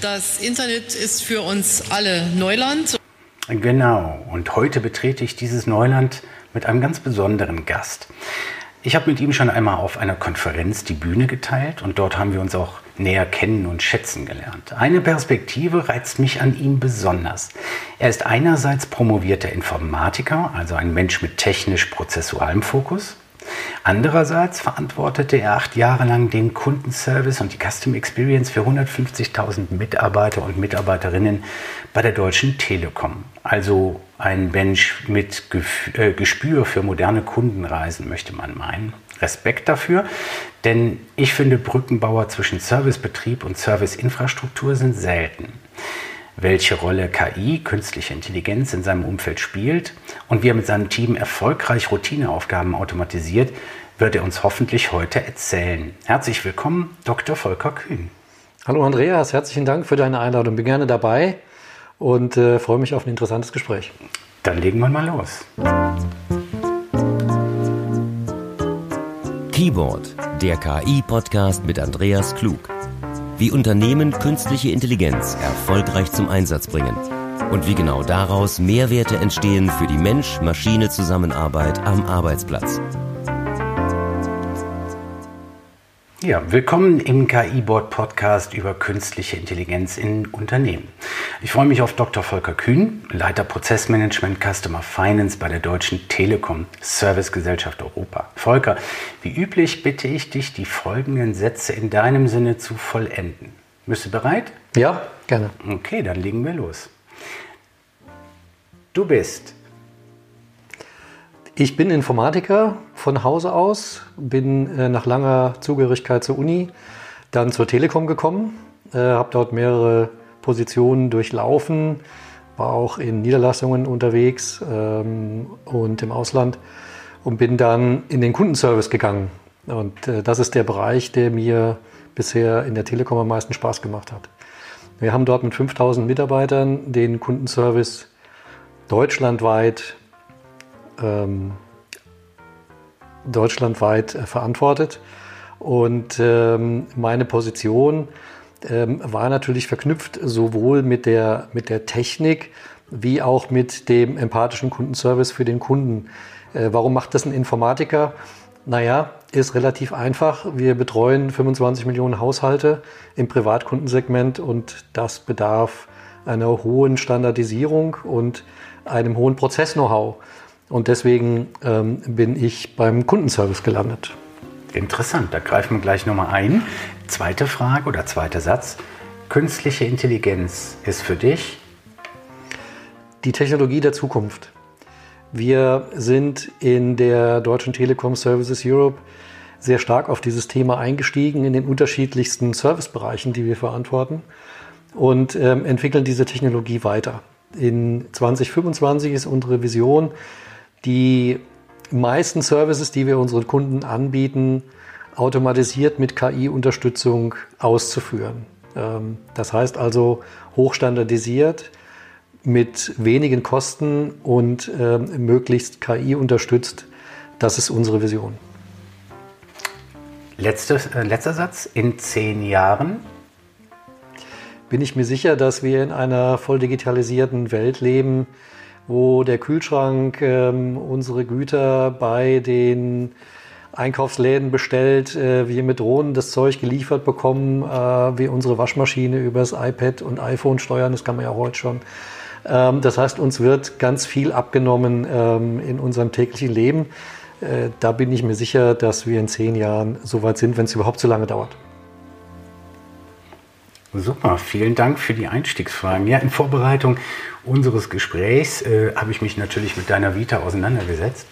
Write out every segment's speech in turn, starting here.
Das Internet ist für uns alle Neuland. Genau, und heute betrete ich dieses Neuland mit einem ganz besonderen Gast. Ich habe mit ihm schon einmal auf einer Konferenz die Bühne geteilt und dort haben wir uns auch näher kennen und schätzen gelernt. Eine Perspektive reizt mich an ihm besonders. Er ist einerseits promovierter Informatiker, also ein Mensch mit technisch-prozessualem Fokus. Andererseits verantwortete er acht Jahre lang den Kundenservice und die Custom Experience für 150.000 Mitarbeiter und Mitarbeiterinnen bei der Deutschen Telekom. Also ein Mensch mit äh, Gespür für moderne Kundenreisen, möchte man meinen. Respekt dafür, denn ich finde, Brückenbauer zwischen Servicebetrieb und Serviceinfrastruktur sind selten welche Rolle KI, künstliche Intelligenz, in seinem Umfeld spielt und wie er mit seinem Team erfolgreich Routineaufgaben automatisiert, wird er uns hoffentlich heute erzählen. Herzlich willkommen, Dr. Volker Kühn. Hallo Andreas, herzlichen Dank für deine Einladung. Bin gerne dabei und äh, freue mich auf ein interessantes Gespräch. Dann legen wir mal los. Keyboard, der KI-Podcast mit Andreas Klug wie Unternehmen künstliche Intelligenz erfolgreich zum Einsatz bringen und wie genau daraus Mehrwerte entstehen für die Mensch-Maschine-Zusammenarbeit am Arbeitsplatz. Ja, willkommen im KI-Board Podcast über künstliche Intelligenz in Unternehmen. Ich freue mich auf Dr. Volker Kühn, Leiter Prozessmanagement Customer Finance bei der Deutschen Telekom Servicegesellschaft Europa. Volker, wie üblich bitte ich dich, die folgenden Sätze in deinem Sinne zu vollenden. Bist du bereit? Ja, gerne. Okay, dann legen wir los. Du bist ich bin Informatiker von Hause aus, bin äh, nach langer Zugehörigkeit zur Uni dann zur Telekom gekommen, äh, habe dort mehrere Positionen durchlaufen, war auch in Niederlassungen unterwegs ähm, und im Ausland und bin dann in den Kundenservice gegangen. Und äh, das ist der Bereich, der mir bisher in der Telekom am meisten Spaß gemacht hat. Wir haben dort mit 5000 Mitarbeitern den Kundenservice deutschlandweit ähm, deutschlandweit äh, verantwortet. Und ähm, meine Position ähm, war natürlich verknüpft sowohl mit der, mit der Technik wie auch mit dem empathischen Kundenservice für den Kunden. Äh, warum macht das ein Informatiker? Naja, ist relativ einfach. Wir betreuen 25 Millionen Haushalte im Privatkundensegment und das bedarf einer hohen Standardisierung und einem hohen Prozess-Know-how. Und deswegen ähm, bin ich beim Kundenservice gelandet. Interessant, da greifen wir gleich nochmal ein. Zweite Frage oder zweiter Satz. Künstliche Intelligenz ist für dich die Technologie der Zukunft. Wir sind in der Deutschen Telekom Services Europe sehr stark auf dieses Thema eingestiegen in den unterschiedlichsten Servicebereichen, die wir verantworten und ähm, entwickeln diese Technologie weiter. In 2025 ist unsere Vision, die meisten Services, die wir unseren Kunden anbieten, automatisiert mit KI-Unterstützung auszuführen. Ähm, das heißt also hochstandardisiert, mit wenigen Kosten und ähm, möglichst KI unterstützt. Das ist unsere Vision. Letztes, äh, letzter Satz. In zehn Jahren bin ich mir sicher, dass wir in einer voll digitalisierten Welt leben, wo der Kühlschrank ähm, unsere Güter bei den Einkaufsläden bestellt, äh, wir mit Drohnen das Zeug geliefert bekommen, äh, wir unsere Waschmaschine übers iPad und iPhone steuern, das kann man ja heute schon. Ähm, das heißt, uns wird ganz viel abgenommen ähm, in unserem täglichen Leben. Äh, da bin ich mir sicher, dass wir in zehn Jahren so weit sind, wenn es überhaupt so lange dauert. Super, vielen Dank für die Einstiegsfragen. Ja, in Vorbereitung unseres Gesprächs äh, habe ich mich natürlich mit deiner Vita auseinandergesetzt.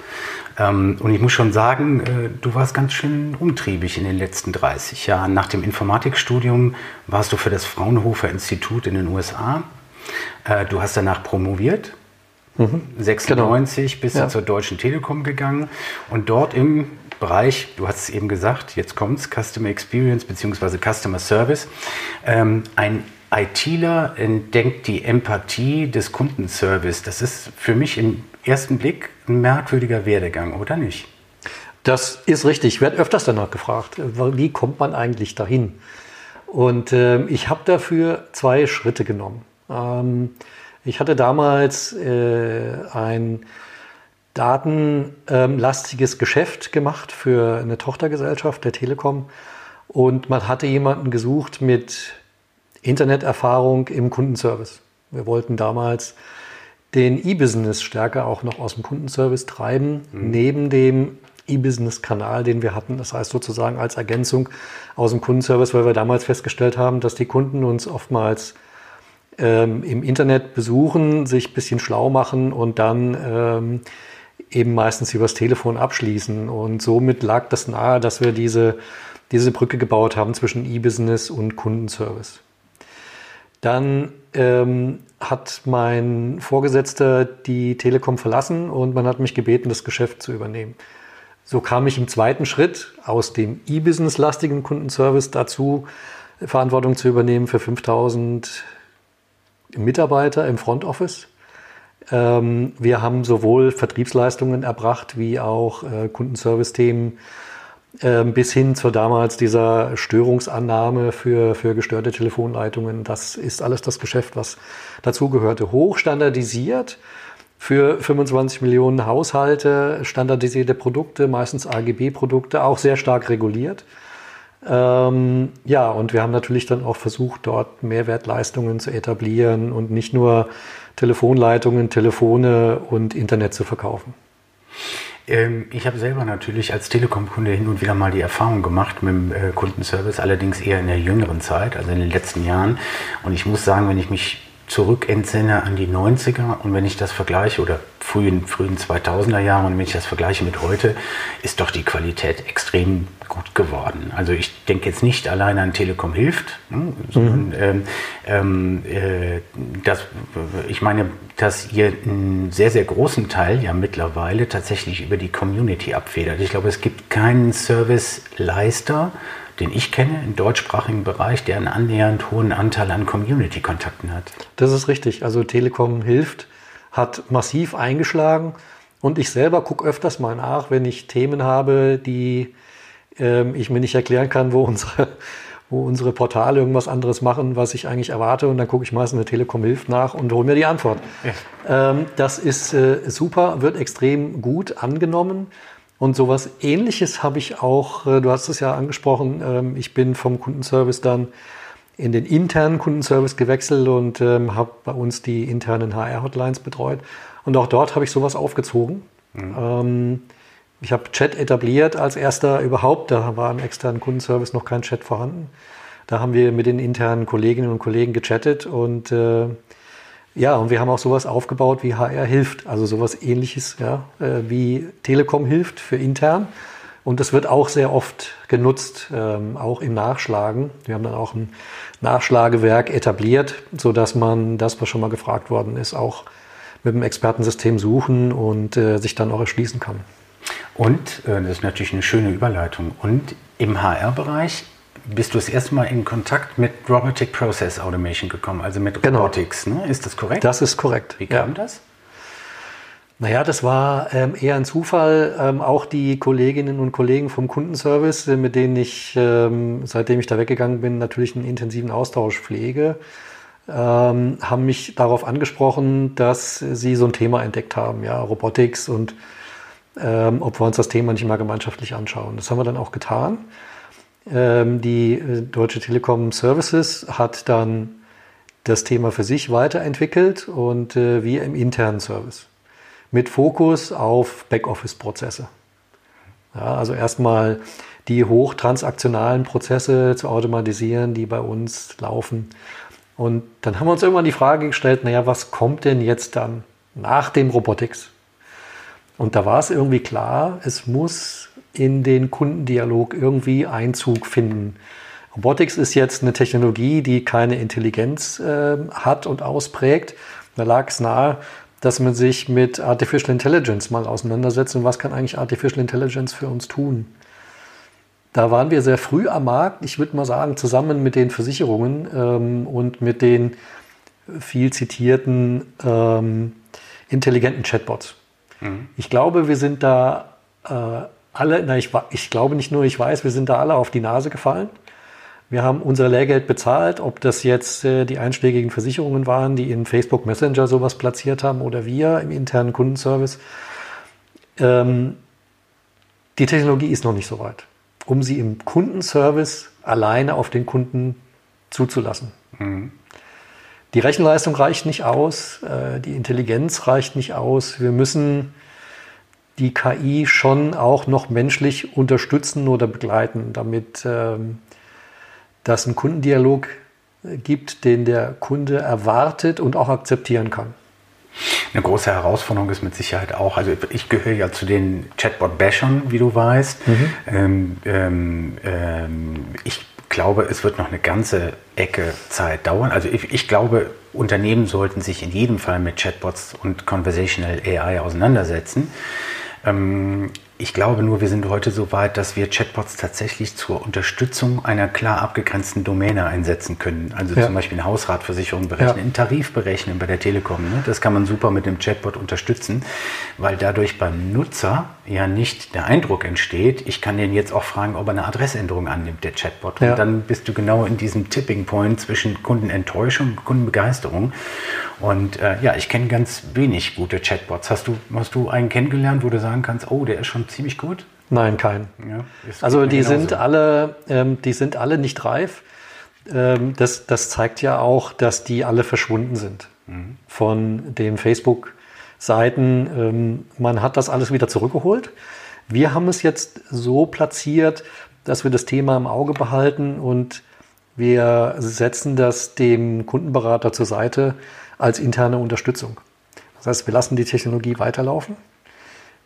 Ähm, und ich muss schon sagen, äh, du warst ganz schön umtriebig in den letzten 30 Jahren. Nach dem Informatikstudium warst du für das Fraunhofer Institut in den USA. Äh, du hast danach promoviert. Mhm. 96 genau. bist ja. du zur Deutschen Telekom gegangen und dort im Bereich, du hast es eben gesagt, jetzt kommt es, Customer Experience bzw. Customer Service. Ähm, ein ITler entdeckt die Empathie des Kundenservice. Das ist für mich im ersten Blick ein merkwürdiger Werdegang, oder nicht? Das ist richtig. Ich werde öfters danach gefragt, wie kommt man eigentlich dahin? Und äh, ich habe dafür zwei Schritte genommen. Ähm, ich hatte damals äh, ein datenlastiges Geschäft gemacht für eine Tochtergesellschaft der Telekom und man hatte jemanden gesucht mit Interneterfahrung im Kundenservice. Wir wollten damals den E-Business stärker auch noch aus dem Kundenservice treiben, mhm. neben dem E-Business-Kanal, den wir hatten. Das heißt sozusagen als Ergänzung aus dem Kundenservice, weil wir damals festgestellt haben, dass die Kunden uns oftmals ähm, im Internet besuchen, sich ein bisschen schlau machen und dann ähm, eben meistens übers Telefon abschließen. Und somit lag das nahe, dass wir diese, diese Brücke gebaut haben zwischen E-Business und Kundenservice. Dann ähm, hat mein Vorgesetzter die Telekom verlassen und man hat mich gebeten, das Geschäft zu übernehmen. So kam ich im zweiten Schritt aus dem E-Business-lastigen Kundenservice dazu, Verantwortung zu übernehmen für 5000 Mitarbeiter im Front Office. Ähm, wir haben sowohl Vertriebsleistungen erbracht wie auch äh, Kundenservice-Themen bis hin zur damals dieser Störungsannahme für, für gestörte Telefonleitungen. Das ist alles das Geschäft, was dazugehörte. Hochstandardisiert für 25 Millionen Haushalte, standardisierte Produkte, meistens AGB-Produkte, auch sehr stark reguliert. Ähm, ja, und wir haben natürlich dann auch versucht, dort Mehrwertleistungen zu etablieren und nicht nur Telefonleitungen, Telefone und Internet zu verkaufen. Ähm, ich habe selber natürlich als Telekom-Kunde hin und wieder mal die Erfahrung gemacht mit dem äh, Kundenservice, allerdings eher in der jüngeren Zeit, also in den letzten Jahren. Und ich muss sagen, wenn ich mich zurück entsinne an die 90er und wenn ich das vergleiche oder frühen, frühen 2000er Jahre und wenn ich das vergleiche mit heute, ist doch die Qualität extrem gut geworden. Also ich denke jetzt nicht alleine an Telekom hilft, ne, sondern mhm. ähm, ähm äh, das, ich meine, dass ihr einen sehr, sehr großen Teil ja mittlerweile tatsächlich über die Community abfedert. Ich glaube, es gibt keinen Serviceleister, den ich kenne im deutschsprachigen Bereich, der einen annähernd hohen Anteil an Community-Kontakten hat. Das ist richtig. Also Telekom hilft, hat massiv eingeschlagen und ich selber gucke öfters mal nach, wenn ich Themen habe, die ähm, ich mir nicht erklären kann, wo unsere, wo unsere Portale irgendwas anderes machen, was ich eigentlich erwarte. Und dann gucke ich meistens eine Telekom hilft nach und hole mir die Antwort. Ja. Ähm, das ist äh, super, wird extrem gut angenommen. Und sowas ähnliches habe ich auch, äh, du hast es ja angesprochen, ähm, ich bin vom Kundenservice dann in den internen Kundenservice gewechselt und ähm, habe bei uns die internen HR-Hotlines betreut. Und auch dort habe ich sowas aufgezogen. Mhm. Ähm, ich habe Chat etabliert als erster überhaupt. Da war im externen Kundenservice noch kein Chat vorhanden. Da haben wir mit den internen Kolleginnen und Kollegen gechattet und äh, ja, und wir haben auch sowas aufgebaut wie HR hilft, also sowas ähnliches, ja, äh, wie Telekom hilft für intern. Und das wird auch sehr oft genutzt, ähm, auch im Nachschlagen. Wir haben dann auch ein Nachschlagewerk etabliert, so dass man das, was schon mal gefragt worden ist, auch mit dem Expertensystem suchen und äh, sich dann auch erschließen kann. Und, äh, das ist natürlich eine schöne Überleitung, und im HR-Bereich bist du das erste Mal in Kontakt mit Robotic Process Automation gekommen, also mit genau. Robotics, ne? ist das korrekt? Das ist korrekt. Wie kam ja. das? Naja, das war ähm, eher ein Zufall. Ähm, auch die Kolleginnen und Kollegen vom Kundenservice, äh, mit denen ich, ähm, seitdem ich da weggegangen bin, natürlich einen intensiven Austausch pflege, ähm, haben mich darauf angesprochen, dass sie so ein Thema entdeckt haben, ja, Robotics und ähm, ob wir uns das Thema nicht mal gemeinschaftlich anschauen. Das haben wir dann auch getan. Ähm, die äh, Deutsche Telekom Services hat dann das Thema für sich weiterentwickelt und äh, wir im internen Service mit Fokus auf Backoffice-Prozesse. Ja, also erstmal die hochtransaktionalen Prozesse zu automatisieren, die bei uns laufen. Und dann haben wir uns irgendwann die Frage gestellt, naja, was kommt denn jetzt dann nach dem Robotics? Und da war es irgendwie klar, es muss in den Kundendialog irgendwie Einzug finden. Robotics ist jetzt eine Technologie, die keine Intelligenz äh, hat und ausprägt. Da lag es nahe, dass man sich mit Artificial Intelligence mal auseinandersetzt und was kann eigentlich Artificial Intelligence für uns tun. Da waren wir sehr früh am Markt, ich würde mal sagen, zusammen mit den Versicherungen ähm, und mit den viel zitierten ähm, intelligenten Chatbots. Mhm. Ich glaube, wir sind da äh, alle, na, ich, ich glaube nicht nur, ich weiß, wir sind da alle auf die Nase gefallen. Wir haben unser Lehrgeld bezahlt, ob das jetzt äh, die einschlägigen Versicherungen waren, die in Facebook Messenger sowas platziert haben oder wir im internen Kundenservice. Ähm, die Technologie ist noch nicht so weit, um sie im Kundenservice alleine auf den Kunden zuzulassen. Mhm. Die Rechenleistung reicht nicht aus, äh, die Intelligenz reicht nicht aus. Wir müssen die KI schon auch noch menschlich unterstützen oder begleiten, damit ähm, dass ein Kundendialog gibt, den der Kunde erwartet und auch akzeptieren kann. Eine große Herausforderung ist mit Sicherheit auch, also ich gehöre ja zu den Chatbot-Bashern, wie du weißt. Mhm. Ähm, ähm, ähm, ich glaube, es wird noch eine ganze Ecke Zeit dauern. Also ich, ich, glaube, Unternehmen sollten sich in jedem Fall mit Chatbots und Conversational AI auseinandersetzen. Ähm, ich glaube nur, wir sind heute so weit, dass wir Chatbots tatsächlich zur Unterstützung einer klar abgegrenzten Domäne einsetzen können. Also ja. zum Beispiel eine Hausratversicherung berechnen, ja. einen Tarif berechnen bei der Telekom. Ne? Das kann man super mit dem Chatbot unterstützen, weil dadurch beim Nutzer ja nicht der Eindruck entsteht, ich kann den jetzt auch fragen, ob er eine Adressänderung annimmt, der Chatbot. Ja. Und dann bist du genau in diesem Tipping Point zwischen Kundenenttäuschung und Kundenbegeisterung. Und äh, ja, ich kenne ganz wenig gute Chatbots. Hast du, hast du einen kennengelernt, wo du sagen kannst, oh, der ist schon ziemlich gut? Nein, kein. Ja, also die sind alle, ähm, die sind alle nicht reif. Ähm, das, das zeigt ja auch, dass die alle verschwunden sind mhm. von den Facebook-Seiten. Ähm, man hat das alles wieder zurückgeholt. Wir haben es jetzt so platziert, dass wir das Thema im Auge behalten und wir setzen das dem Kundenberater zur Seite als interne Unterstützung. Das heißt, wir lassen die Technologie weiterlaufen.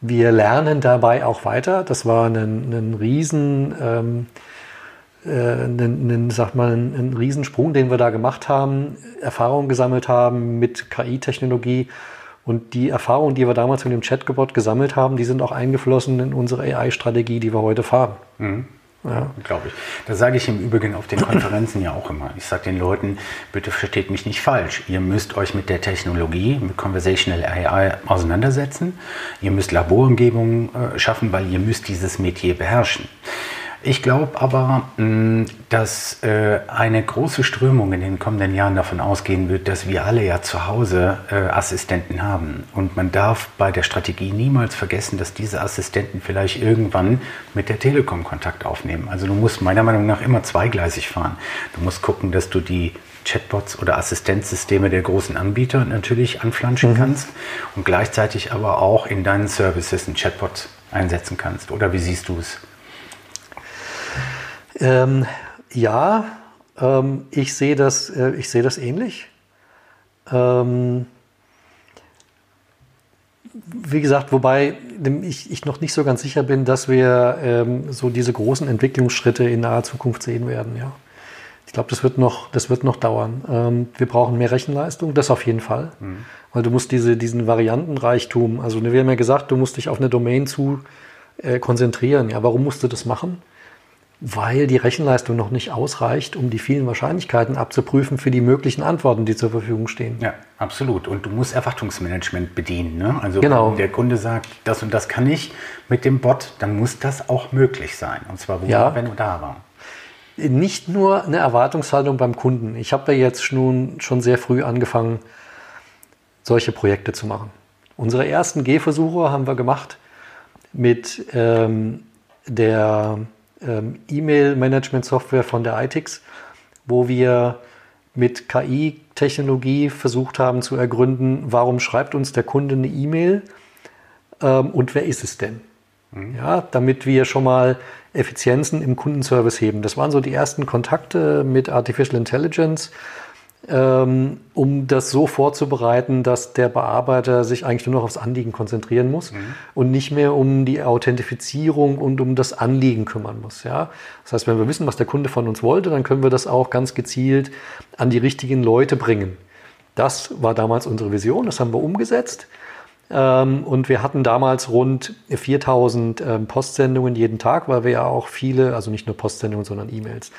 Wir lernen dabei auch weiter. Das war ein, ein riesen, ähm, äh, ein, ein, sag mal, ein, ein Riesensprung, den wir da gemacht haben, Erfahrungen gesammelt haben mit KI-Technologie. Und die Erfahrungen, die wir damals mit dem Chatbot gesammelt haben, die sind auch eingeflossen in unsere AI-Strategie, die wir heute fahren. Mhm. Ja, glaube ich. Das sage ich im Übrigen auf den Konferenzen ja auch immer. Ich sage den Leuten, bitte versteht mich nicht falsch. Ihr müsst euch mit der Technologie, mit Conversational AI auseinandersetzen. Ihr müsst Laborumgebungen äh, schaffen, weil ihr müsst dieses Metier beherrschen. Ich glaube aber, mm, dass äh, eine große Strömung in den kommenden Jahren davon ausgehen wird, dass wir alle ja zu Hause äh, Assistenten haben. Und man darf bei der Strategie niemals vergessen, dass diese Assistenten vielleicht irgendwann mit der Telekom Kontakt aufnehmen. Also du musst meiner Meinung nach immer zweigleisig fahren. Du musst gucken, dass du die Chatbots oder Assistenzsysteme der großen Anbieter natürlich anflanschen mhm. kannst und gleichzeitig aber auch in deinen Services einen Chatbot einsetzen kannst. Oder wie siehst du es? Ähm, ja, ähm, ich sehe das, äh, ich sehe das ähnlich. Ähm, wie gesagt, wobei ich, ich, noch nicht so ganz sicher bin, dass wir ähm, so diese großen Entwicklungsschritte in naher Zukunft sehen werden. Ja. Ich glaube, das wird noch, das wird noch dauern. Ähm, wir brauchen mehr Rechenleistung, das auf jeden Fall, mhm. weil du musst diese, diesen Variantenreichtum, also wir haben ja gesagt, du musst dich auf eine Domain zu äh, konzentrieren. Ja, warum musst du das machen? Weil die Rechenleistung noch nicht ausreicht, um die vielen Wahrscheinlichkeiten abzuprüfen für die möglichen Antworten, die zur Verfügung stehen. Ja, absolut. Und du musst Erwartungsmanagement bedienen. Ne? Also genau. wenn der Kunde sagt, das und das kann ich mit dem Bot, dann muss das auch möglich sein. Und zwar wo, ja. wenn du da war. Nicht nur eine Erwartungshaltung beim Kunden. Ich habe da jetzt schon, schon sehr früh angefangen, solche Projekte zu machen. Unsere ersten Gehversuche haben wir gemacht mit ähm, der ähm, E-Mail-Management-Software von der ITIX, wo wir mit KI-Technologie versucht haben zu ergründen, warum schreibt uns der Kunde eine E-Mail ähm, und wer ist es denn? Mhm. Ja, damit wir schon mal Effizienzen im Kundenservice heben. Das waren so die ersten Kontakte mit Artificial Intelligence ähm, um das so vorzubereiten, dass der Bearbeiter sich eigentlich nur noch aufs Anliegen konzentrieren muss mhm. und nicht mehr um die Authentifizierung und um das Anliegen kümmern muss. Ja? Das heißt, wenn wir wissen, was der Kunde von uns wollte, dann können wir das auch ganz gezielt an die richtigen Leute bringen. Das war damals unsere Vision, das haben wir umgesetzt. Ähm, und wir hatten damals rund 4000 ähm, Postsendungen jeden Tag, weil wir ja auch viele, also nicht nur Postsendungen, sondern E-Mails,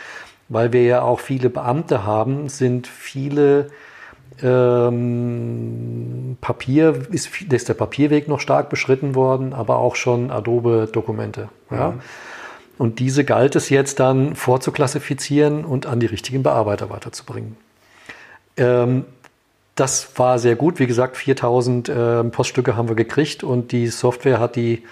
weil wir ja auch viele Beamte haben, sind viele ähm, Papier, ist, ist der Papierweg noch stark beschritten worden, aber auch schon Adobe-Dokumente. Ja? Mhm. Und diese galt es jetzt dann vorzuklassifizieren und an die richtigen Bearbeiter weiterzubringen. Ähm, das war sehr gut. Wie gesagt, 4000 äh, Poststücke haben wir gekriegt und die Software hat die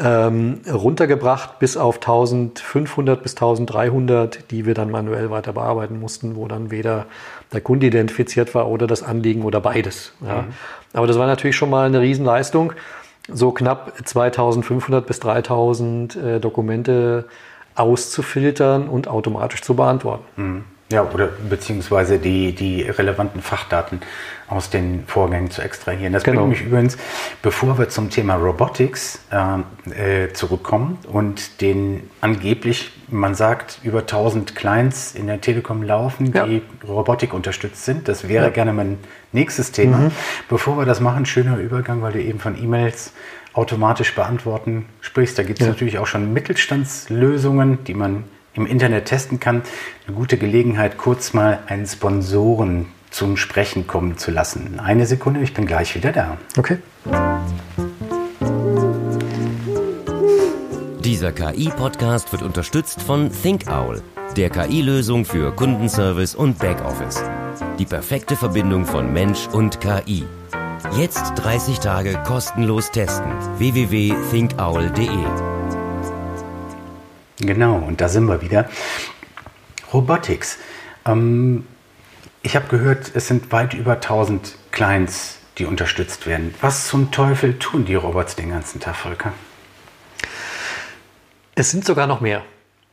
ähm, runtergebracht bis auf 1500 bis 1300, die wir dann manuell weiter bearbeiten mussten, wo dann weder der Kunde identifiziert war oder das Anliegen oder beides. Ja. Mhm. Aber das war natürlich schon mal eine Riesenleistung, so knapp 2500 bis 3000 äh, Dokumente auszufiltern und automatisch zu beantworten. Mhm. Ja, oder beziehungsweise die, die relevanten Fachdaten aus den Vorgängen zu extrahieren. Das genau. bringt mich übrigens, bevor wir zum Thema Robotics äh, äh, zurückkommen und den angeblich, man sagt, über 1000 Clients in der Telekom laufen, ja. die Robotik unterstützt sind. Das wäre ja. gerne mein nächstes Thema. Mhm. Bevor wir das machen, schöner Übergang, weil du eben von E-Mails automatisch beantworten sprichst. Da gibt es ja. natürlich auch schon Mittelstandslösungen, die man im Internet testen kann. Eine gute Gelegenheit, kurz mal einen Sponsoren zum Sprechen kommen zu lassen. Eine Sekunde, ich bin gleich wieder da. Okay. Dieser KI-Podcast wird unterstützt von ThinkOwl, der KI-Lösung für Kundenservice und Backoffice. Die perfekte Verbindung von Mensch und KI. Jetzt 30 Tage kostenlos testen. www.thinkowl.de Genau, und da sind wir wieder. Robotics. Ähm, ich habe gehört, es sind weit über 1000 Clients, die unterstützt werden. Was zum Teufel tun die Robots den ganzen Tag, Volker? Es sind sogar noch mehr.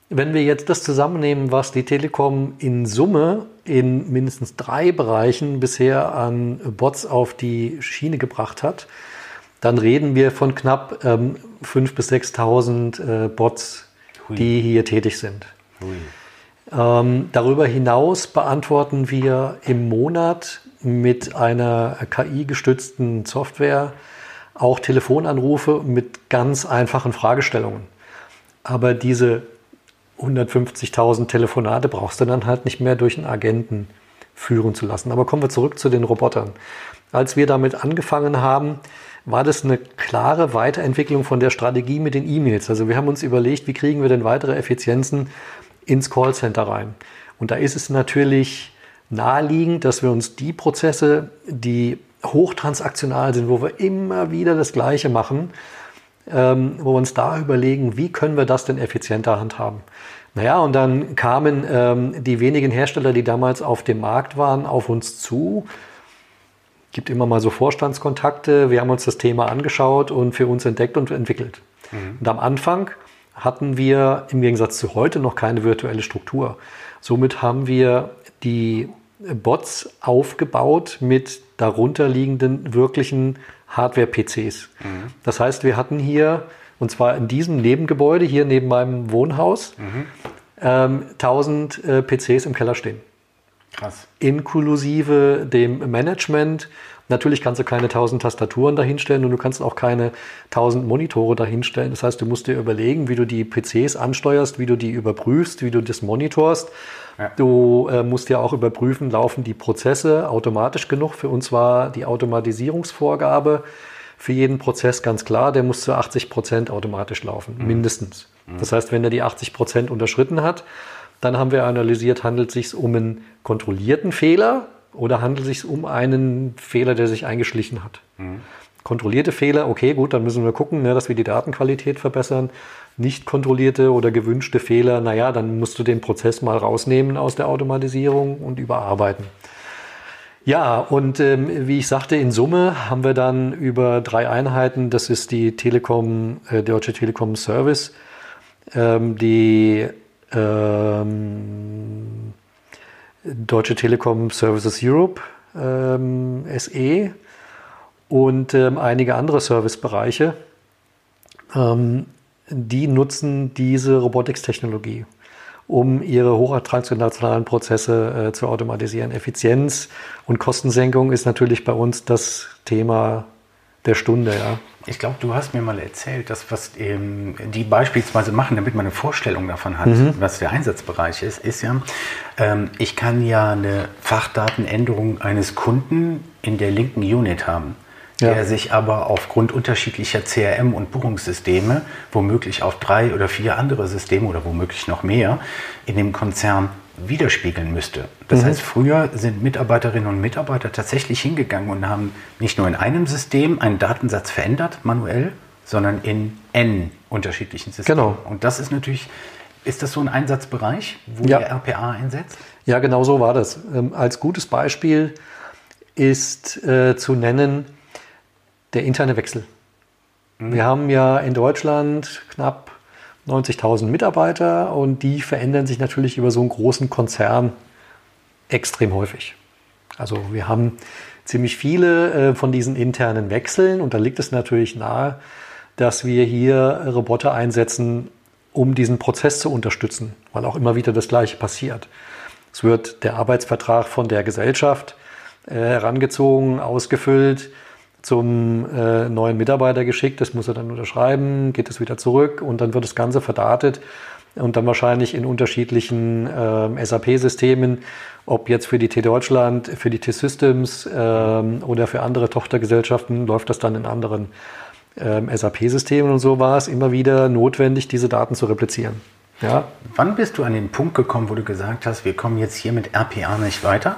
Wenn wir jetzt das zusammennehmen, was die Telekom in Summe in mindestens drei Bereichen bisher an Bots auf die Schiene gebracht hat, dann reden wir von knapp ähm, 5.000 bis 6.000 äh, Bots Hui. die hier tätig sind. Ähm, darüber hinaus beantworten wir im Monat mit einer KI-gestützten Software auch Telefonanrufe mit ganz einfachen Fragestellungen. Aber diese 150.000 Telefonate brauchst du dann halt nicht mehr durch einen Agenten führen zu lassen. Aber kommen wir zurück zu den Robotern. Als wir damit angefangen haben, war das eine klare Weiterentwicklung von der Strategie mit den E-Mails. Also wir haben uns überlegt, wie kriegen wir denn weitere Effizienzen ins Callcenter rein. Und da ist es natürlich naheliegend, dass wir uns die Prozesse, die hochtransaktional sind, wo wir immer wieder das Gleiche machen, ähm, wo wir uns da überlegen, wie können wir das denn effizienter handhaben. Naja, und dann kamen ähm, die wenigen Hersteller, die damals auf dem Markt waren, auf uns zu gibt immer mal so Vorstandskontakte. Wir haben uns das Thema angeschaut und für uns entdeckt und entwickelt. Mhm. Und am Anfang hatten wir im Gegensatz zu heute noch keine virtuelle Struktur. Somit haben wir die Bots aufgebaut mit darunterliegenden wirklichen Hardware-PCs. Mhm. Das heißt, wir hatten hier, und zwar in diesem Nebengebäude, hier neben meinem Wohnhaus, mhm. ähm, 1000 äh, PCs im Keller stehen. Krass. Inklusive dem Management. Natürlich kannst du keine 1000 Tastaturen dahinstellen und du kannst auch keine 1000 Monitore dahinstellen. Das heißt, du musst dir überlegen, wie du die PCs ansteuerst, wie du die überprüfst, wie du das monitorst. Ja. Du äh, musst ja auch überprüfen, laufen die Prozesse automatisch genug. Für uns war die Automatisierungsvorgabe für jeden Prozess ganz klar, der muss zu 80 Prozent automatisch laufen, mhm. mindestens. Mhm. Das heißt, wenn er die 80 Prozent unterschritten hat, dann haben wir analysiert, handelt es sich um einen kontrollierten Fehler oder handelt es sich um einen Fehler, der sich eingeschlichen hat. Mhm. Kontrollierte Fehler, okay, gut, dann müssen wir gucken, ne, dass wir die Datenqualität verbessern. Nicht kontrollierte oder gewünschte Fehler, naja, dann musst du den Prozess mal rausnehmen aus der Automatisierung und überarbeiten. Ja, und ähm, wie ich sagte, in Summe haben wir dann über drei Einheiten, das ist die Telekom, äh, Deutsche Telekom Service, ähm, die ähm, Deutsche Telekom Services Europe ähm, SE und ähm, einige andere Servicebereiche, ähm, die nutzen diese Robotics-Technologie, um ihre hochtransnationalen Prozesse äh, zu automatisieren. Effizienz und Kostensenkung ist natürlich bei uns das Thema der Stunde, ja. Ich glaube, du hast mir mal erzählt, dass was ähm, die beispielsweise machen, damit man eine Vorstellung davon hat, mhm. was der Einsatzbereich ist, ist ja, ähm, ich kann ja eine Fachdatenänderung eines Kunden in der linken Unit haben. ja. der sich aber aufgrund unterschiedlicher CRM- und Buchungssysteme womöglich auf drei oder vier andere Systeme oder womöglich noch mehr in dem Konzern widerspiegeln müsste. Das mhm. heißt, früher sind Mitarbeiterinnen und Mitarbeiter tatsächlich hingegangen und haben nicht nur in einem System einen Datensatz verändert, manuell, sondern in N unterschiedlichen Systemen. Genau. Und das ist natürlich, ist das so ein Einsatzbereich, wo ja. ihr RPA einsetzt? Ja, genau so war das. Ähm, als gutes Beispiel ist äh, zu nennen der interne Wechsel. Mhm. Wir haben ja in Deutschland knapp 90.000 Mitarbeiter und die verändern sich natürlich über so einen großen Konzern extrem häufig. Also wir haben ziemlich viele äh, von diesen internen Wechseln und da liegt es natürlich nahe, dass wir hier Roboter einsetzen, um diesen Prozess zu unterstützen, weil auch immer wieder das Gleiche passiert. Es wird der Arbeitsvertrag von der Gesellschaft äh, herangezogen, ausgefüllt, zum äh, neuen Mitarbeiter geschickt. Das muss er dann unterschreiben, geht es wieder zurück und dann wird das Ganze verdatet und dann wahrscheinlich in unterschiedlichen äh, SAP-Systemen, ob jetzt für die T Deutschland, für die T-Systems äh, oder für andere Tochtergesellschaften, läuft das dann in anderen äh, SAP-Systemen und so war es immer wieder notwendig, diese Daten zu replizieren. Ja. Wann bist du an den Punkt gekommen, wo du gesagt hast, wir kommen jetzt hier mit RPA nicht weiter?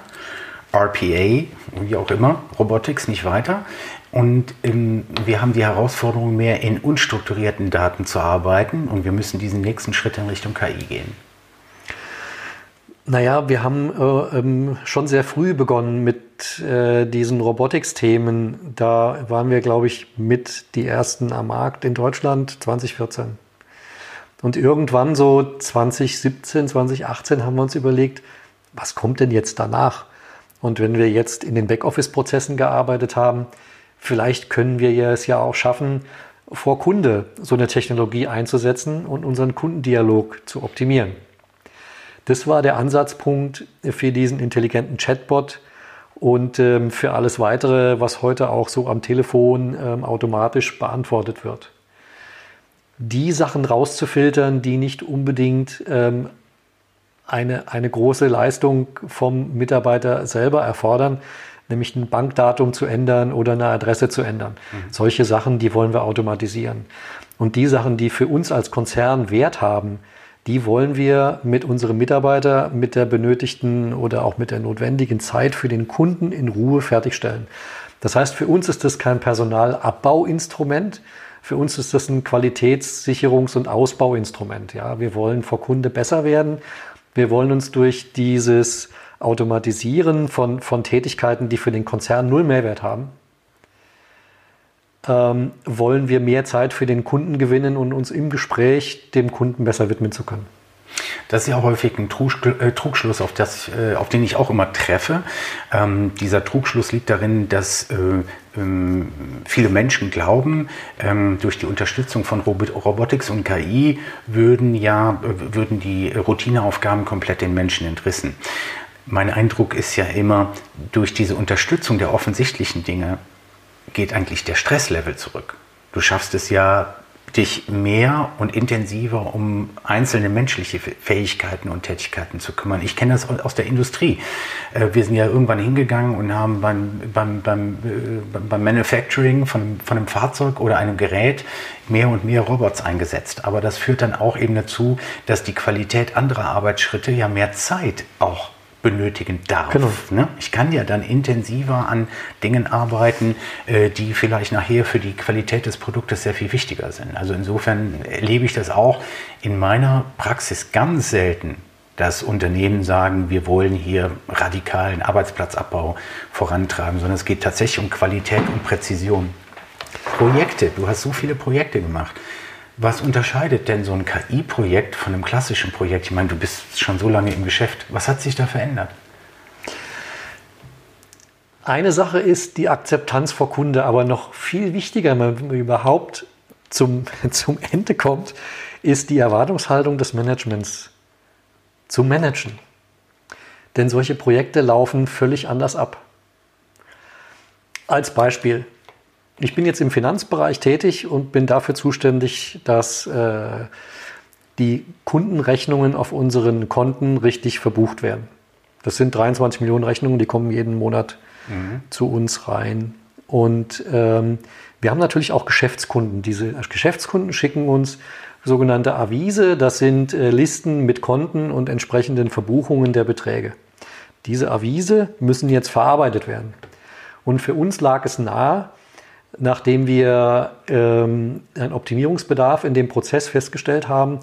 RPA, wie auch immer, Robotics nicht weiter. Und ähm, wir haben die Herausforderung, mehr in unstrukturierten Daten zu arbeiten und wir müssen diesen nächsten Schritt in Richtung KI gehen. Naja, wir haben äh, ähm, schon sehr früh begonnen mit äh, diesen Robotics-Themen. Da waren wir, glaube ich, mit die ersten am Markt in Deutschland 2014. Und irgendwann so 2017, 2018 haben wir uns überlegt, was kommt denn jetzt danach? Und wenn wir jetzt in den Backoffice-Prozessen gearbeitet haben, vielleicht können wir es ja auch schaffen, vor Kunde so eine Technologie einzusetzen und unseren Kundendialog zu optimieren. Das war der Ansatzpunkt für diesen intelligenten Chatbot und ähm, für alles weitere, was heute auch so am Telefon ähm, automatisch beantwortet wird. Die Sachen rauszufiltern, die nicht unbedingt ähm, eine, eine große Leistung vom Mitarbeiter selber erfordern, nämlich ein Bankdatum zu ändern oder eine Adresse zu ändern. Mhm. Solche Sachen, die wollen wir automatisieren. Und die Sachen, die für uns als Konzern Wert haben, die wollen wir mit unserem Mitarbeiter mit der benötigten oder auch mit der notwendigen Zeit für den Kunden in Ruhe fertigstellen. Das heißt, für uns ist das kein Personalabbauinstrument, für uns ist das ein Qualitätssicherungs- und Ausbauinstrument. Ja, wir wollen vor Kunde besser werden wir wollen uns durch dieses Automatisieren von, von Tätigkeiten, die für den Konzern null Mehrwert haben, ähm, wollen wir mehr Zeit für den Kunden gewinnen und uns im Gespräch dem Kunden besser widmen zu können. Das ist ja häufig ein äh, Trugschluss, auf, das, äh, auf den ich auch immer treffe. Ähm, dieser Trugschluss liegt darin, dass äh, ähm, viele Menschen glauben, ähm, durch die Unterstützung von Robotics und KI würden ja würden die Routineaufgaben komplett den Menschen entrissen. Mein Eindruck ist ja immer, durch diese Unterstützung der offensichtlichen Dinge geht eigentlich der Stresslevel zurück. Du schaffst es ja dich mehr und intensiver um einzelne menschliche Fähigkeiten und Tätigkeiten zu kümmern. Ich kenne das aus der Industrie. Äh, wir sind ja irgendwann hingegangen und haben beim, beim, beim, äh, beim Manufacturing von, von einem Fahrzeug oder einem Gerät mehr und mehr Robots eingesetzt. Aber das führt dann auch eben dazu, dass die Qualität anderer Arbeitsschritte ja mehr Zeit auch benötigen darf. Genau. Ne? Ich kann ja dann intensiver an Dingen arbeiten, äh, die vielleicht nachher für die Qualität des Produktes sehr viel wichtiger sind. Also insofern erlebe ich das auch in meiner Praxis ganz selten, dass Unternehmen sagen, wir wollen hier radikalen Arbeitsplatzabbau vorantreiben, sondern es geht tatsächlich um Qualität und Präzision. Projekte, du hast so viele Projekte gemacht. Was unterscheidet denn so ein KI-Projekt von einem klassischen Projekt? Ich meine, du bist schon so lange im Geschäft. Was hat sich da verändert? Eine Sache ist die Akzeptanz vor Kunde, aber noch viel wichtiger, wenn man überhaupt zum, zum Ende kommt, ist die Erwartungshaltung des Managements zu managen. Denn solche Projekte laufen völlig anders ab. Als Beispiel, ich bin jetzt im Finanzbereich tätig und bin dafür zuständig, dass äh, die Kundenrechnungen auf unseren Konten richtig verbucht werden. Das sind 23 Millionen Rechnungen, die kommen jeden Monat mhm. zu uns rein. Und ähm, wir haben natürlich auch Geschäftskunden. Diese Geschäftskunden schicken uns sogenannte Avise. Das sind äh, Listen mit Konten und entsprechenden Verbuchungen der Beträge. Diese Avise müssen jetzt verarbeitet werden. Und für uns lag es nahe, nachdem wir ähm, einen Optimierungsbedarf in dem Prozess festgestellt haben,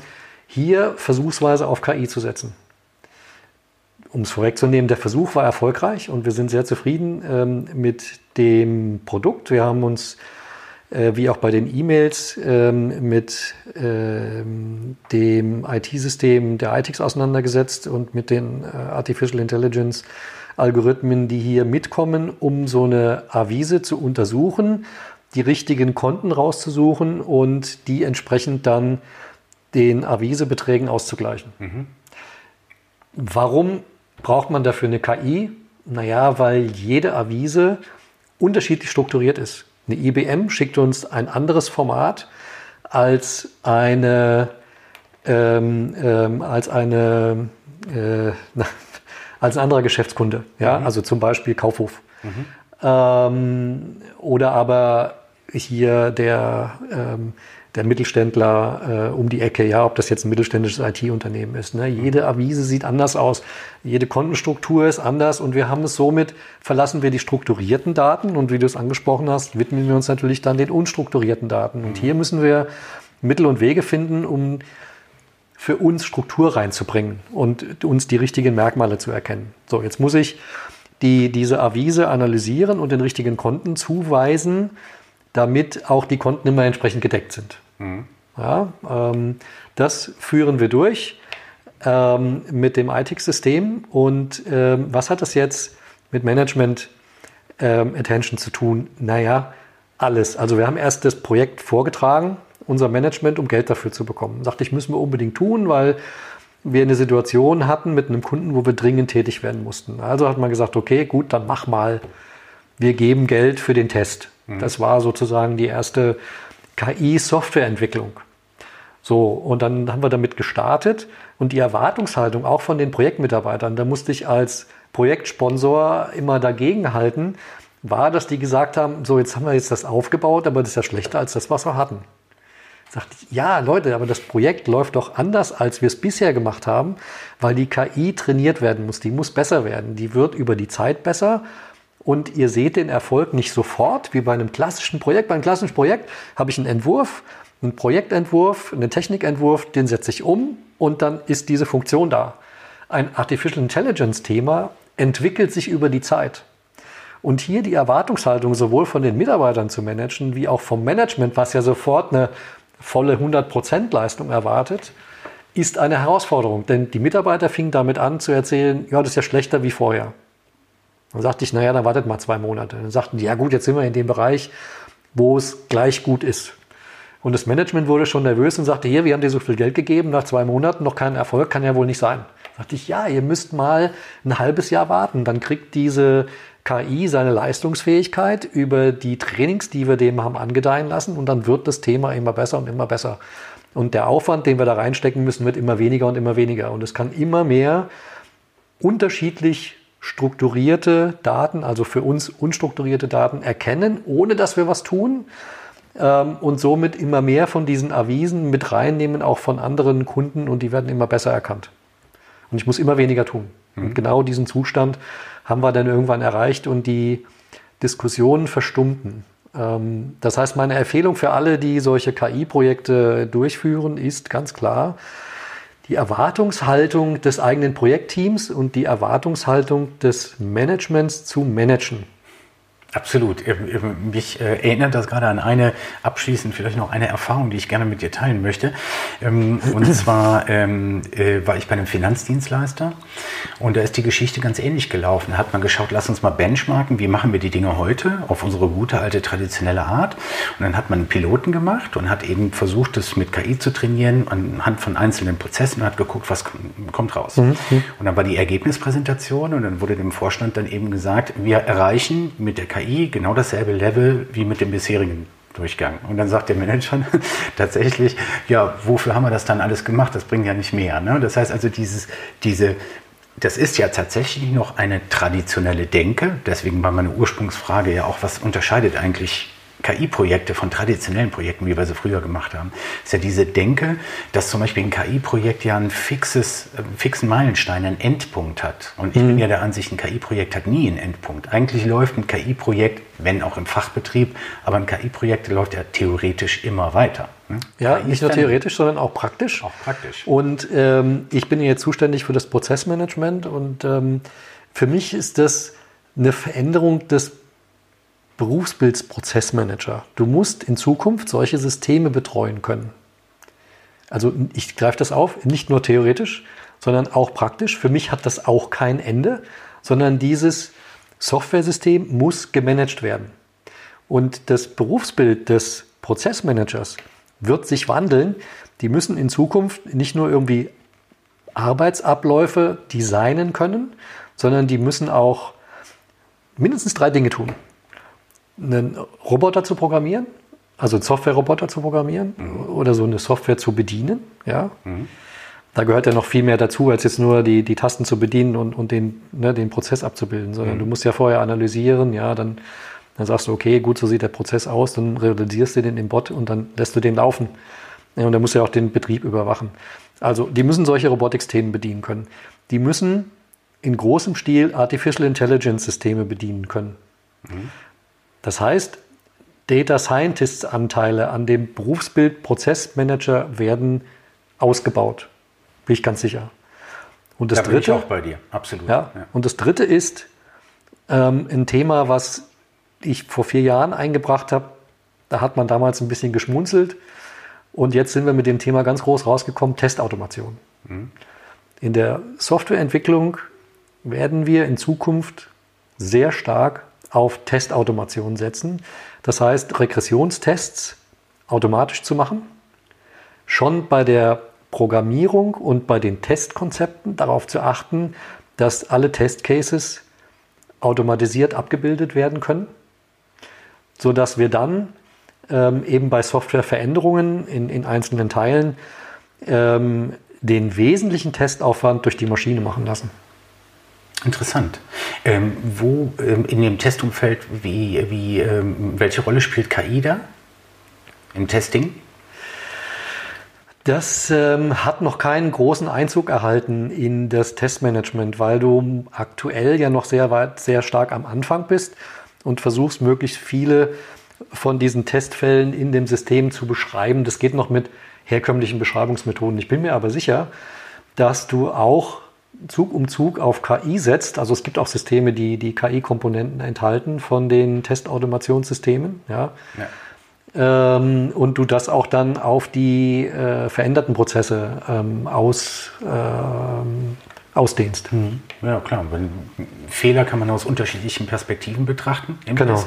hier versuchsweise auf KI zu setzen. Um es vorwegzunehmen, der Versuch war erfolgreich und wir sind sehr zufrieden ähm, mit dem Produkt. Wir haben uns, äh, wie auch bei den E-Mails, ähm, mit ähm, dem IT-System der ITX auseinandergesetzt und mit den äh, Artificial Intelligence Algorithmen, die hier mitkommen, um so eine Avise zu untersuchen, die richtigen Konten rauszusuchen und die entsprechend dann den Avisebeträgen auszugleichen. Mhm. Warum braucht man dafür eine KI? Naja, weil jede Avise unterschiedlich strukturiert ist. Eine IBM schickt uns ein anderes Format als eine, ähm, ähm, als eine, äh, als ein anderer Geschäftskunde. Ja? Mhm. Also zum Beispiel Kaufhof. Mhm. Ähm, oder aber hier der, ähm, der Mittelständler äh, um die Ecke, ja, ob das jetzt ein mittelständisches IT-Unternehmen ist. Ne? Jede Avise sieht anders aus, jede Kontenstruktur ist anders und wir haben es somit, verlassen wir die strukturierten Daten und wie du es angesprochen hast, widmen wir uns natürlich dann den unstrukturierten Daten. Und mhm. hier müssen wir Mittel und Wege finden, um für uns Struktur reinzubringen und uns die richtigen Merkmale zu erkennen. So, jetzt muss ich die, diese Avise analysieren und den richtigen Konten zuweisen, damit auch die Konten immer entsprechend gedeckt sind. Mhm. Ja, ähm, das führen wir durch ähm, mit dem ITIC-System. Und ähm, was hat das jetzt mit Management ähm, Attention zu tun? Naja, alles. Also wir haben erst das Projekt vorgetragen, unser Management, um Geld dafür zu bekommen. Sagte ich, müssen wir unbedingt tun, weil wir eine Situation hatten mit einem Kunden, wo wir dringend tätig werden mussten. Also hat man gesagt, okay, gut, dann mach mal. Wir geben Geld für den Test. Mhm. Das war sozusagen die erste KI-Softwareentwicklung. So, und dann haben wir damit gestartet und die Erwartungshaltung auch von den Projektmitarbeitern, da musste ich als Projektsponsor immer dagegenhalten, war, dass die gesagt haben, so jetzt haben wir jetzt das aufgebaut, aber das ist ja schlechter als das, was wir hatten. Sagte ich, ja, Leute, aber das Projekt läuft doch anders, als wir es bisher gemacht haben, weil die KI trainiert werden muss. Die muss besser werden. Die wird über die Zeit besser. Und ihr seht den Erfolg nicht sofort, wie bei einem klassischen Projekt. Bei einem klassischen Projekt habe ich einen Entwurf, einen Projektentwurf, einen Technikentwurf, den setze ich um und dann ist diese Funktion da. Ein Artificial Intelligence Thema entwickelt sich über die Zeit. Und hier die Erwartungshaltung sowohl von den Mitarbeitern zu managen, wie auch vom Management, was ja sofort eine volle 100% Leistung erwartet, ist eine Herausforderung. Denn die Mitarbeiter fingen damit an zu erzählen, ja, das ist ja schlechter wie vorher. Dann sagte ich, naja, dann wartet mal zwei Monate. Dann sagten die, ja gut, jetzt sind wir in dem Bereich, wo es gleich gut ist. Und das Management wurde schon nervös und sagte, hier, wir haben dir so viel Geld gegeben, nach zwei Monaten noch keinen Erfolg, kann ja wohl nicht sein. Da sagte ich, ja, ihr müsst mal ein halbes Jahr warten, dann kriegt diese KI seine Leistungsfähigkeit über die Trainings, die wir dem haben angedeihen lassen und dann wird das Thema immer besser und immer besser. Und der Aufwand, den wir da reinstecken müssen, wird immer weniger und immer weniger. Und es kann immer mehr unterschiedlich strukturierte Daten, also für uns unstrukturierte Daten erkennen, ohne dass wir was tun ähm, und somit immer mehr von diesen Avisen mit reinnehmen, auch von anderen Kunden und die werden immer besser erkannt. Und ich muss immer weniger tun. Mhm. Und genau diesen Zustand haben wir dann irgendwann erreicht und die Diskussionen verstummten. Ähm, das heißt, meine Empfehlung für alle, die solche KI-Projekte durchführen, ist ganz klar, die Erwartungshaltung des eigenen Projektteams und die Erwartungshaltung des Managements zu managen. Absolut. Mich äh, erinnert das gerade an eine, abschließend vielleicht noch eine Erfahrung, die ich gerne mit dir teilen möchte. Ähm, und zwar ähm, äh, war ich bei einem Finanzdienstleister und da ist die Geschichte ganz ähnlich gelaufen. Da hat man geschaut, lass uns mal benchmarken, wie machen wir die Dinge heute auf unsere gute alte traditionelle Art. Und dann hat man einen Piloten gemacht und hat eben versucht, das mit KI zu trainieren anhand von einzelnen Prozessen und hat geguckt, was kommt raus. Mhm. Und dann war die Ergebnispräsentation und dann wurde dem Vorstand dann eben gesagt, wir erreichen mit der KI KI genau dasselbe Level wie mit dem bisherigen Durchgang. Und dann sagt der Manager tatsächlich, ja, wofür haben wir das dann alles gemacht? Das bringt ja nicht mehr. Ne? Das heißt also, dieses, diese das ist ja tatsächlich noch eine traditionelle Denke. Deswegen war meine Ursprungsfrage ja auch, was unterscheidet eigentlich KI-Projekte von traditionellen Projekten, wie wir sie früher gemacht haben, ist ja diese Denke, dass zum Beispiel ein KI-Projekt ja ein fixes, äh, fixen Meilenstein, einen Endpunkt hat. Und ich mhm. bin ja der Ansicht, ein KI-Projekt hat nie einen Endpunkt. Eigentlich läuft ein KI-Projekt, wenn auch im Fachbetrieb, aber ein KI-Projekt läuft ja theoretisch immer weiter. Ne? Ja, nicht nur theoretisch, sondern auch praktisch. Auch praktisch. Und ähm, ich bin jetzt zuständig für das Prozessmanagement und ähm, für mich ist das eine Veränderung des Berufsbildsprozessmanager. Du musst in Zukunft solche Systeme betreuen können. Also ich greife das auf, nicht nur theoretisch, sondern auch praktisch. Für mich hat das auch kein Ende, sondern dieses Softwaresystem muss gemanagt werden. Und das Berufsbild des Prozessmanagers wird sich wandeln. Die müssen in Zukunft nicht nur irgendwie Arbeitsabläufe designen können, sondern die müssen auch mindestens drei Dinge tun einen Roboter zu programmieren, also einen Software-Roboter zu programmieren mhm. oder so eine Software zu bedienen. Ja? Mhm. Da gehört ja noch viel mehr dazu, als jetzt nur die, die Tasten zu bedienen und, und den, ne, den Prozess abzubilden, sondern mhm. du musst ja vorher analysieren, ja, dann, dann sagst du, okay, gut, so sieht der Prozess aus, dann realisierst du den im Bot und dann lässt du den laufen. Ja, und dann musst du ja auch den Betrieb überwachen. Also die müssen solche Robotics-Themen bedienen können. Die müssen in großem Stil Artificial Intelligence-Systeme bedienen können. Mhm. Das heißt, Data Scientists Anteile an dem Berufsbild Prozessmanager werden ausgebaut. Bin ich ganz sicher. Und das da bin dritte, ich auch bei dir, absolut. Ja, ja. Und das dritte ist ähm, ein Thema, was ich vor vier Jahren eingebracht habe. Da hat man damals ein bisschen geschmunzelt. Und jetzt sind wir mit dem Thema ganz groß rausgekommen, Testautomation. Mhm. In der Softwareentwicklung werden wir in Zukunft sehr stark auf Testautomation setzen. Das heißt, Regressionstests automatisch zu machen. Schon bei der Programmierung und bei den Testkonzepten darauf zu achten, dass alle Testcases automatisiert abgebildet werden können, sodass wir dann ähm, eben bei Softwareveränderungen in, in einzelnen Teilen ähm, den wesentlichen Testaufwand durch die Maschine machen lassen. Interessant. Ähm, wo ähm, in dem Testumfeld, wie, wie, ähm, welche Rolle spielt KI da im Testing? Das ähm, hat noch keinen großen Einzug erhalten in das Testmanagement, weil du aktuell ja noch sehr weit, sehr stark am Anfang bist und versuchst, möglichst viele von diesen Testfällen in dem System zu beschreiben. Das geht noch mit herkömmlichen Beschreibungsmethoden. Ich bin mir aber sicher, dass du auch Zug um Zug auf KI setzt. Also es gibt auch Systeme, die die KI-Komponenten enthalten von den Testautomationssystemen. Ja. ja. Ähm, und du das auch dann auf die äh, veränderten Prozesse ähm, aus, ähm, ausdehnst. Mhm. Ja, klar. Wenn, Fehler kann man aus unterschiedlichen Perspektiven betrachten. Genau. Test.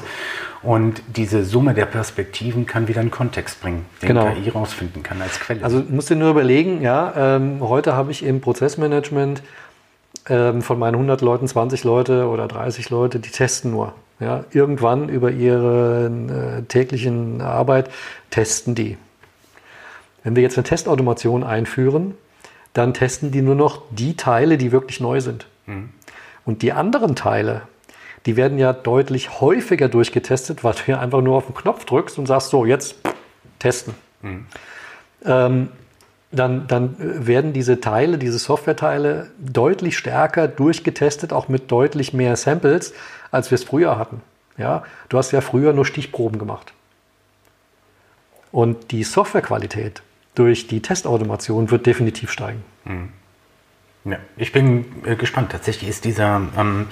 Und diese Summe der Perspektiven kann wieder einen Kontext bringen, den genau. KI rausfinden kann als Quelle. Also musst du nur überlegen, ja, ähm, heute habe ich im Prozessmanagement ähm, von meinen 100 Leuten 20 Leute oder 30 Leute, die testen nur. Ja, irgendwann über ihre äh, täglichen Arbeit testen die. Wenn wir jetzt eine Testautomation einführen, dann testen die nur noch die Teile, die wirklich neu sind. Mhm. Und die anderen Teile, die werden ja deutlich häufiger durchgetestet, weil du ja einfach nur auf den Knopf drückst und sagst, so, jetzt testen. Mhm. Ähm, dann, dann werden diese Teile, diese Softwareteile deutlich stärker durchgetestet, auch mit deutlich mehr Samples, als wir es früher hatten. Ja, du hast ja früher nur Stichproben gemacht. Und die Softwarequalität durch die Testautomation wird definitiv steigen. Mhm. Ja, ich bin äh, gespannt. Tatsächlich ist dieser ähm,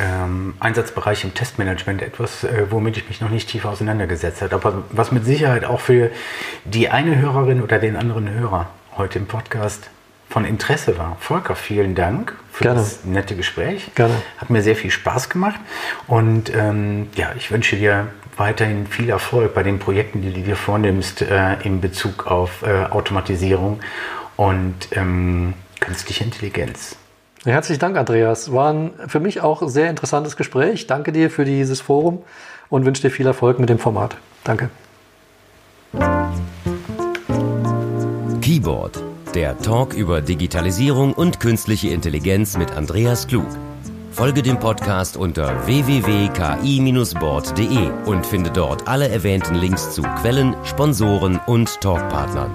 ähm, Einsatzbereich im Testmanagement etwas, äh, womit ich mich noch nicht tief auseinandergesetzt habe, aber was mit Sicherheit auch für die eine Hörerin oder den anderen Hörer heute im Podcast von Interesse war. Volker, vielen Dank für Gerne. das nette Gespräch. Gerne. Hat mir sehr viel Spaß gemacht und ähm, ja, ich wünsche dir weiterhin viel Erfolg bei den Projekten, die du dir vornimmst äh, in Bezug auf äh, Automatisierung und ähm, künstliche Intelligenz. Herzlichen Dank, Andreas. War ein für mich auch sehr interessantes Gespräch. Danke dir für dieses Forum und wünsche dir viel Erfolg mit dem Format. Danke. Keyboard Der Talk über Digitalisierung und künstliche Intelligenz mit Andreas Klug. Folge dem Podcast unter www.ki-board.de und finde dort alle erwähnten Links zu Quellen, Sponsoren und Talkpartnern.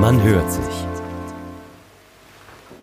Man hört sich.